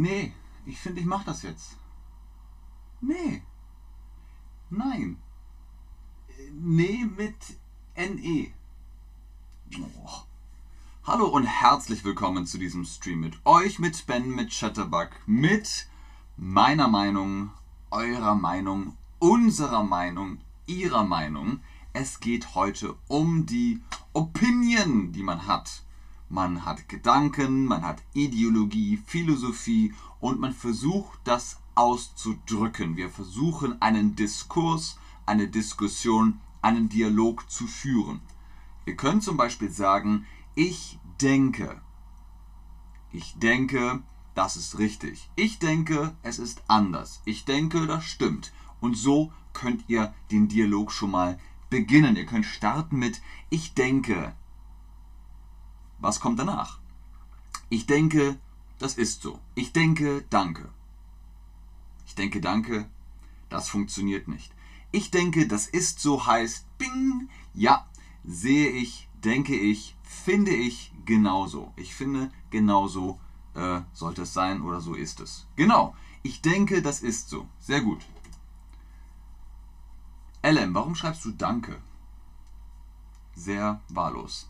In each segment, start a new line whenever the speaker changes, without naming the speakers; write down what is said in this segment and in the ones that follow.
Nee, ich finde, ich mache das jetzt. Nee. Nein. Nee mit NE. Oh. Hallo und herzlich willkommen zu diesem Stream mit euch, mit Ben, mit Chatterbug, mit meiner Meinung, eurer Meinung, unserer Meinung, ihrer Meinung. Es geht heute um die Opinion, die man hat. Man hat Gedanken, man hat Ideologie, Philosophie und man versucht das auszudrücken. Wir versuchen einen Diskurs, eine Diskussion, einen Dialog zu führen. Ihr könnt zum Beispiel sagen, ich denke. Ich denke, das ist richtig. Ich denke, es ist anders. Ich denke, das stimmt. Und so könnt ihr den Dialog schon mal beginnen. Ihr könnt starten mit Ich denke. Was kommt danach? Ich denke, das ist so. Ich denke, danke. Ich denke, danke, das funktioniert nicht. Ich denke, das ist so heißt, bing, ja, sehe ich, denke ich, finde ich genauso. Ich finde, genauso äh, sollte es sein oder so ist es. Genau, ich denke, das ist so. Sehr gut. LM, warum schreibst du Danke? Sehr wahllos.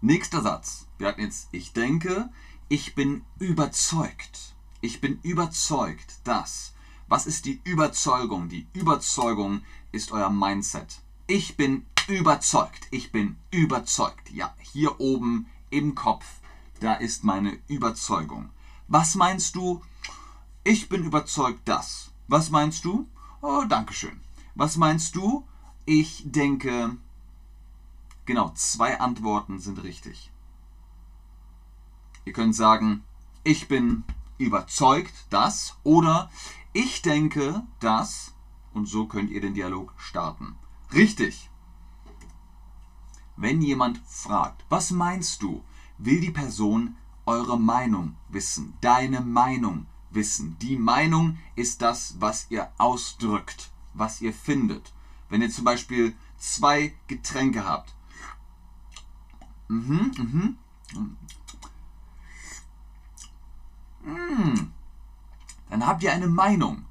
Nächster Satz. Wir hatten jetzt, ich denke, ich bin überzeugt. Ich bin überzeugt, dass. Was ist die Überzeugung? Die Überzeugung ist euer Mindset. Ich bin überzeugt. Ich bin überzeugt. Ja, hier oben im Kopf, da ist meine Überzeugung. Was meinst du? Ich bin überzeugt, dass. Was meinst du? Oh, Dankeschön. Was meinst du? Ich denke, genau, zwei Antworten sind richtig. Ihr könnt sagen, ich bin überzeugt, dass oder ich denke, dass und so könnt ihr den Dialog starten. Richtig. Wenn jemand fragt, was meinst du, will die Person eure Meinung wissen, deine Meinung wissen. Die Meinung ist das, was ihr ausdrückt was ihr findet. Wenn ihr zum Beispiel zwei Getränke habt. Mhm, mhm. Mm. Dann habt ihr eine Meinung.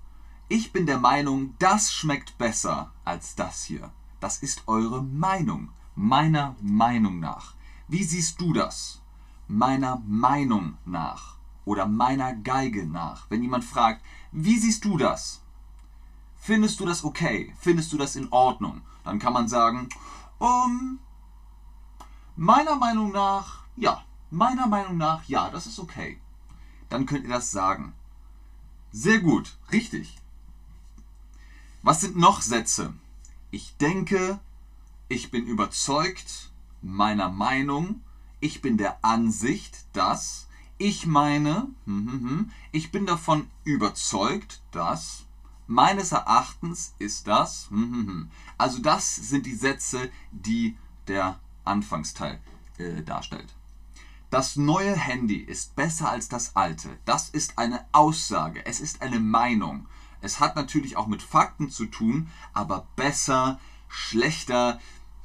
Ich bin der Meinung, das schmeckt besser als das hier. Das ist eure Meinung. Meiner Meinung nach. Wie siehst du das? Meiner Meinung nach. Oder meiner Geige nach. Wenn jemand fragt, wie siehst du das? Findest du das okay? Findest du das in Ordnung? Dann kann man sagen, um, meiner Meinung nach, ja, meiner Meinung nach, ja, das ist okay. Dann könnt ihr das sagen. Sehr gut, richtig. Was sind noch Sätze? Ich denke, ich bin überzeugt, meiner Meinung, ich bin der Ansicht, dass, ich meine, hm, hm, hm, ich bin davon überzeugt, dass, Meines Erachtens ist das. Also das sind die Sätze, die der Anfangsteil äh, darstellt. Das neue Handy ist besser als das alte. Das ist eine Aussage. Es ist eine Meinung. Es hat natürlich auch mit Fakten zu tun, aber besser, schlechter,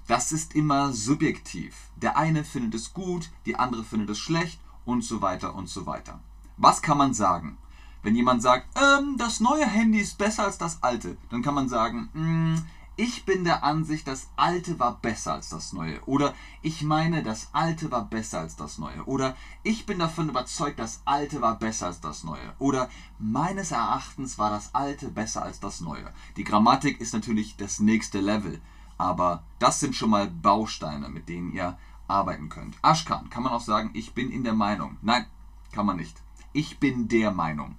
das ist immer subjektiv. Der eine findet es gut, die andere findet es schlecht und so weiter und so weiter. Was kann man sagen? Wenn jemand sagt, ähm, das neue Handy ist besser als das alte, dann kann man sagen, mm, ich bin der Ansicht, das alte war besser als das neue. Oder ich meine, das alte war besser als das neue. Oder ich bin davon überzeugt, das alte war besser als das neue. Oder meines Erachtens war das alte besser als das neue. Die Grammatik ist natürlich das nächste Level. Aber das sind schon mal Bausteine, mit denen ihr arbeiten könnt. Ashkan, kann man auch sagen, ich bin in der Meinung. Nein, kann man nicht. Ich bin der Meinung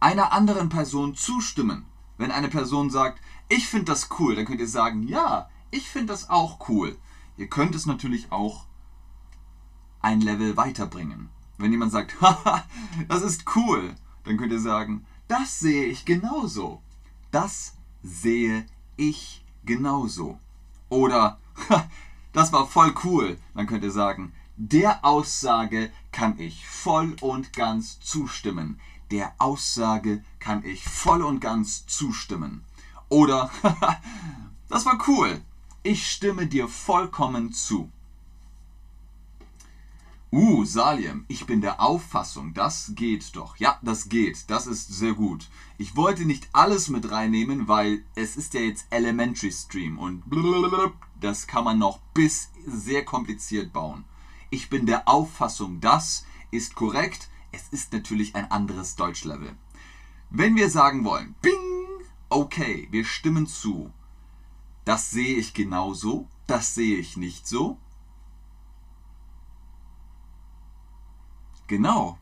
einer anderen Person zustimmen. Wenn eine Person sagt, ich finde das cool, dann könnt ihr sagen, ja, ich finde das auch cool. Ihr könnt es natürlich auch ein Level weiterbringen. Wenn jemand sagt, haha, das ist cool, dann könnt ihr sagen, das sehe ich genauso. Das sehe ich genauso. Oder, das war voll cool, dann könnt ihr sagen, der Aussage kann ich voll und ganz zustimmen der Aussage kann ich voll und ganz zustimmen. Oder, das war cool, ich stimme dir vollkommen zu. Uh, Salim, ich bin der Auffassung, das geht doch. Ja, das geht, das ist sehr gut. Ich wollte nicht alles mit reinnehmen, weil es ist ja jetzt Elementary Stream und das kann man noch bis sehr kompliziert bauen. Ich bin der Auffassung, das ist korrekt. Es ist natürlich ein anderes Deutschlevel. Wenn wir sagen wollen, bing, okay, wir stimmen zu. Das sehe ich genauso, das sehe ich nicht so. Genau,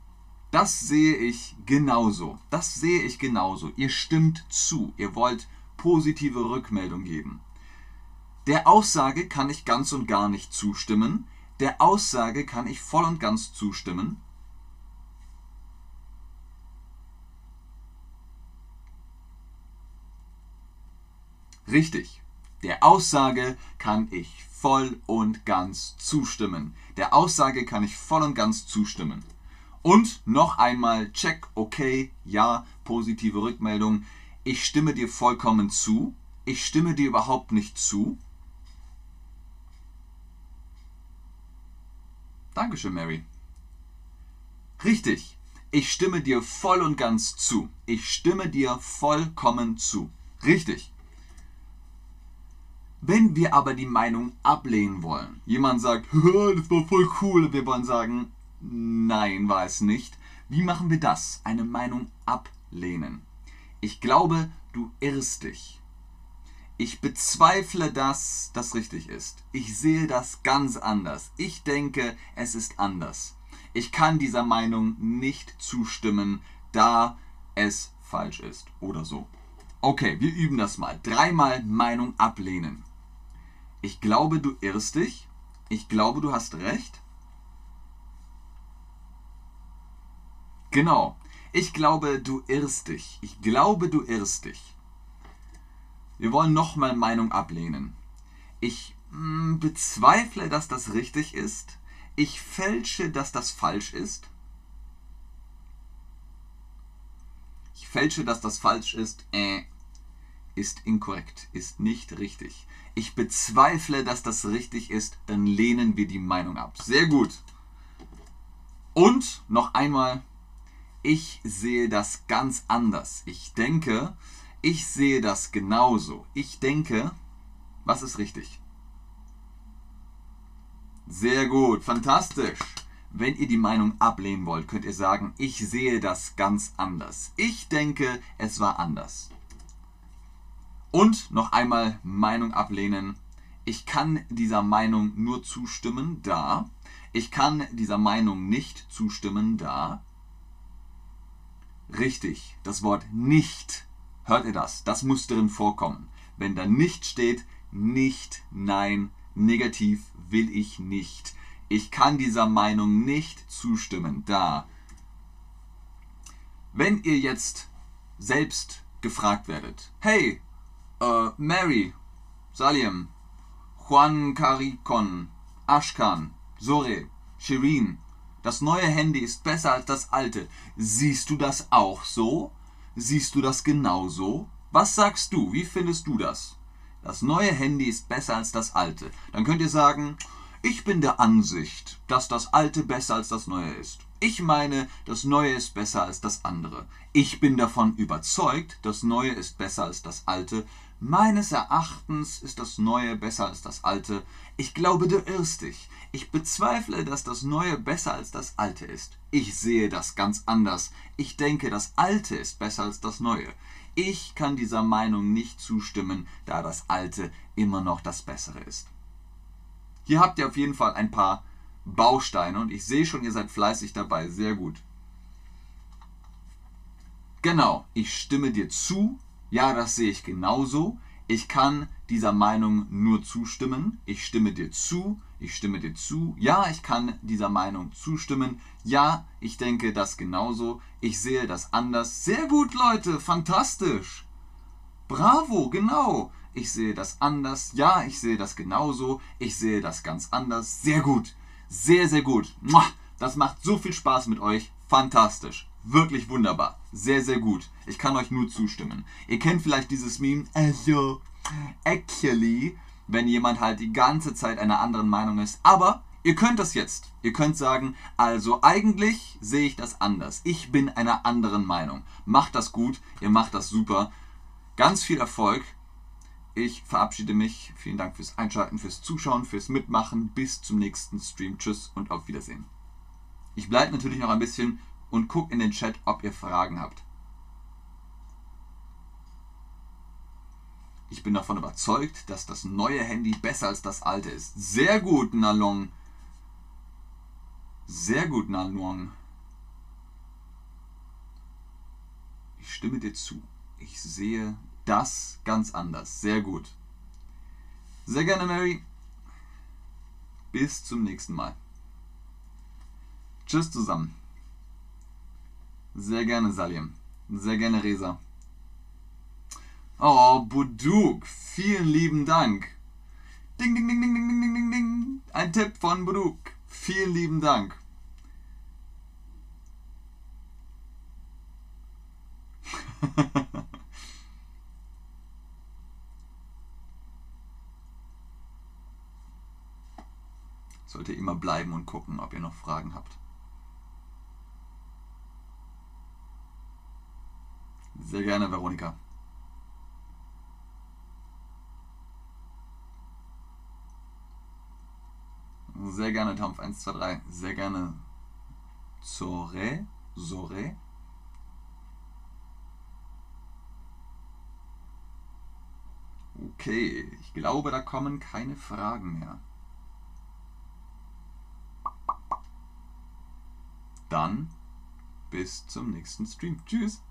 das sehe ich genauso. Das sehe ich genauso. Ihr stimmt zu. Ihr wollt positive Rückmeldung geben. Der Aussage kann ich ganz und gar nicht zustimmen. Der Aussage kann ich voll und ganz zustimmen. Richtig. Der Aussage kann ich voll und ganz zustimmen. Der Aussage kann ich voll und ganz zustimmen. Und noch einmal check, okay, ja, positive Rückmeldung. Ich stimme dir vollkommen zu. Ich stimme dir überhaupt nicht zu. Dankeschön, Mary. Richtig. Ich stimme dir voll und ganz zu. Ich stimme dir vollkommen zu. Richtig. Wenn wir aber die Meinung ablehnen wollen, jemand sagt, das war voll cool, wir wollen sagen, nein, war es nicht. Wie machen wir das? Eine Meinung ablehnen. Ich glaube, du irrst dich. Ich bezweifle, dass das richtig ist. Ich sehe das ganz anders. Ich denke, es ist anders. Ich kann dieser Meinung nicht zustimmen, da es falsch ist oder so. Okay, wir üben das mal. Dreimal Meinung ablehnen. Ich glaube, du irrst dich. Ich glaube, du hast recht. Genau. Ich glaube, du irrst dich. Ich glaube, du irrst dich. Wir wollen nochmal Meinung ablehnen. Ich mh, hm, bezweifle, dass das richtig ist. Ich fälsche, dass das falsch ist. Ich fälsche, dass das falsch ist. Äh, ist inkorrekt, ist nicht richtig ich bezweifle, dass das richtig ist, dann lehnen wir die Meinung ab. Sehr gut. Und noch einmal, ich sehe das ganz anders. Ich denke, ich sehe das genauso. Ich denke, was ist richtig? Sehr gut, fantastisch. Wenn ihr die Meinung ablehnen wollt, könnt ihr sagen, ich sehe das ganz anders. Ich denke, es war anders. Und noch einmal Meinung ablehnen. Ich kann dieser Meinung nur zustimmen, da. Ich kann dieser Meinung nicht zustimmen, da. Richtig, das Wort nicht. Hört ihr das? Das muss drin vorkommen. Wenn da nicht steht, nicht, nein, negativ will ich nicht. Ich kann dieser Meinung nicht zustimmen, da. Wenn ihr jetzt selbst gefragt werdet, hey, äh, Mary, Salim, Juan Caricon, Ashkan, Sore, Shirin. Das neue Handy ist besser als das alte. Siehst du das auch so? Siehst du das genauso? Was sagst du? Wie findest du das? Das neue Handy ist besser als das alte. Dann könnt ihr sagen, ich bin der Ansicht, dass das alte besser als das neue ist. Ich meine, das Neue ist besser als das andere. Ich bin davon überzeugt, das Neue ist besser als das Alte. Meines Erachtens ist das Neue besser als das Alte. Ich glaube, du irrst dich. Ich bezweifle, dass das Neue besser als das Alte ist. Ich sehe das ganz anders. Ich denke, das Alte ist besser als das Neue. Ich kann dieser Meinung nicht zustimmen, da das Alte immer noch das Bessere ist. Hier habt ihr auf jeden Fall ein paar Bausteine und ich sehe schon, ihr seid fleißig dabei. Sehr gut. Genau, ich stimme dir zu. Ja, das sehe ich genauso. Ich kann dieser Meinung nur zustimmen. Ich stimme dir zu. Ich stimme dir zu. Ja, ich kann dieser Meinung zustimmen. Ja, ich denke das genauso. Ich sehe das anders. Sehr gut, Leute. Fantastisch. Bravo, genau. Ich sehe das anders. Ja, ich sehe das genauso. Ich sehe das ganz anders. Sehr gut. Sehr, sehr gut. Das macht so viel Spaß mit euch. Fantastisch. Wirklich wunderbar. Sehr, sehr gut. Ich kann euch nur zustimmen. Ihr kennt vielleicht dieses Meme, also, actually, wenn jemand halt die ganze Zeit einer anderen Meinung ist. Aber Ihr könnt das jetzt. Ihr könnt sagen, also eigentlich sehe ich das anders. Ich bin einer anderen Meinung. Macht das gut, ihr macht das super. Ganz viel Erfolg. Ich verabschiede mich. Vielen Dank fürs Einschalten, fürs Zuschauen, fürs Mitmachen. Bis zum nächsten Stream. Tschüss und auf Wiedersehen. Ich bleibe natürlich noch ein bisschen und gucke in den Chat, ob ihr Fragen habt. Ich bin davon überzeugt, dass das neue Handy besser als das alte ist. Sehr gut, Nalong. Sehr gut, Nalong. Ich stimme dir zu. Ich sehe das ganz anders. Sehr gut. Sehr gerne, Mary. Bis zum nächsten Mal. Tschüss zusammen. Sehr gerne, Salim. Sehr gerne, Resa. Oh, Buduk, vielen lieben Dank. Ding, ding, ding, ding, ding, ding, ding, ding. Ein Tipp von Buduk. Vielen lieben Dank. Sollte immer bleiben und gucken, ob ihr noch Fragen habt. Sehr gerne, Veronika. Sehr gerne Tampf 123. Sehr gerne Zore. Sore. Okay, ich glaube, da kommen keine Fragen mehr. Dann bis zum nächsten Stream. Tschüss.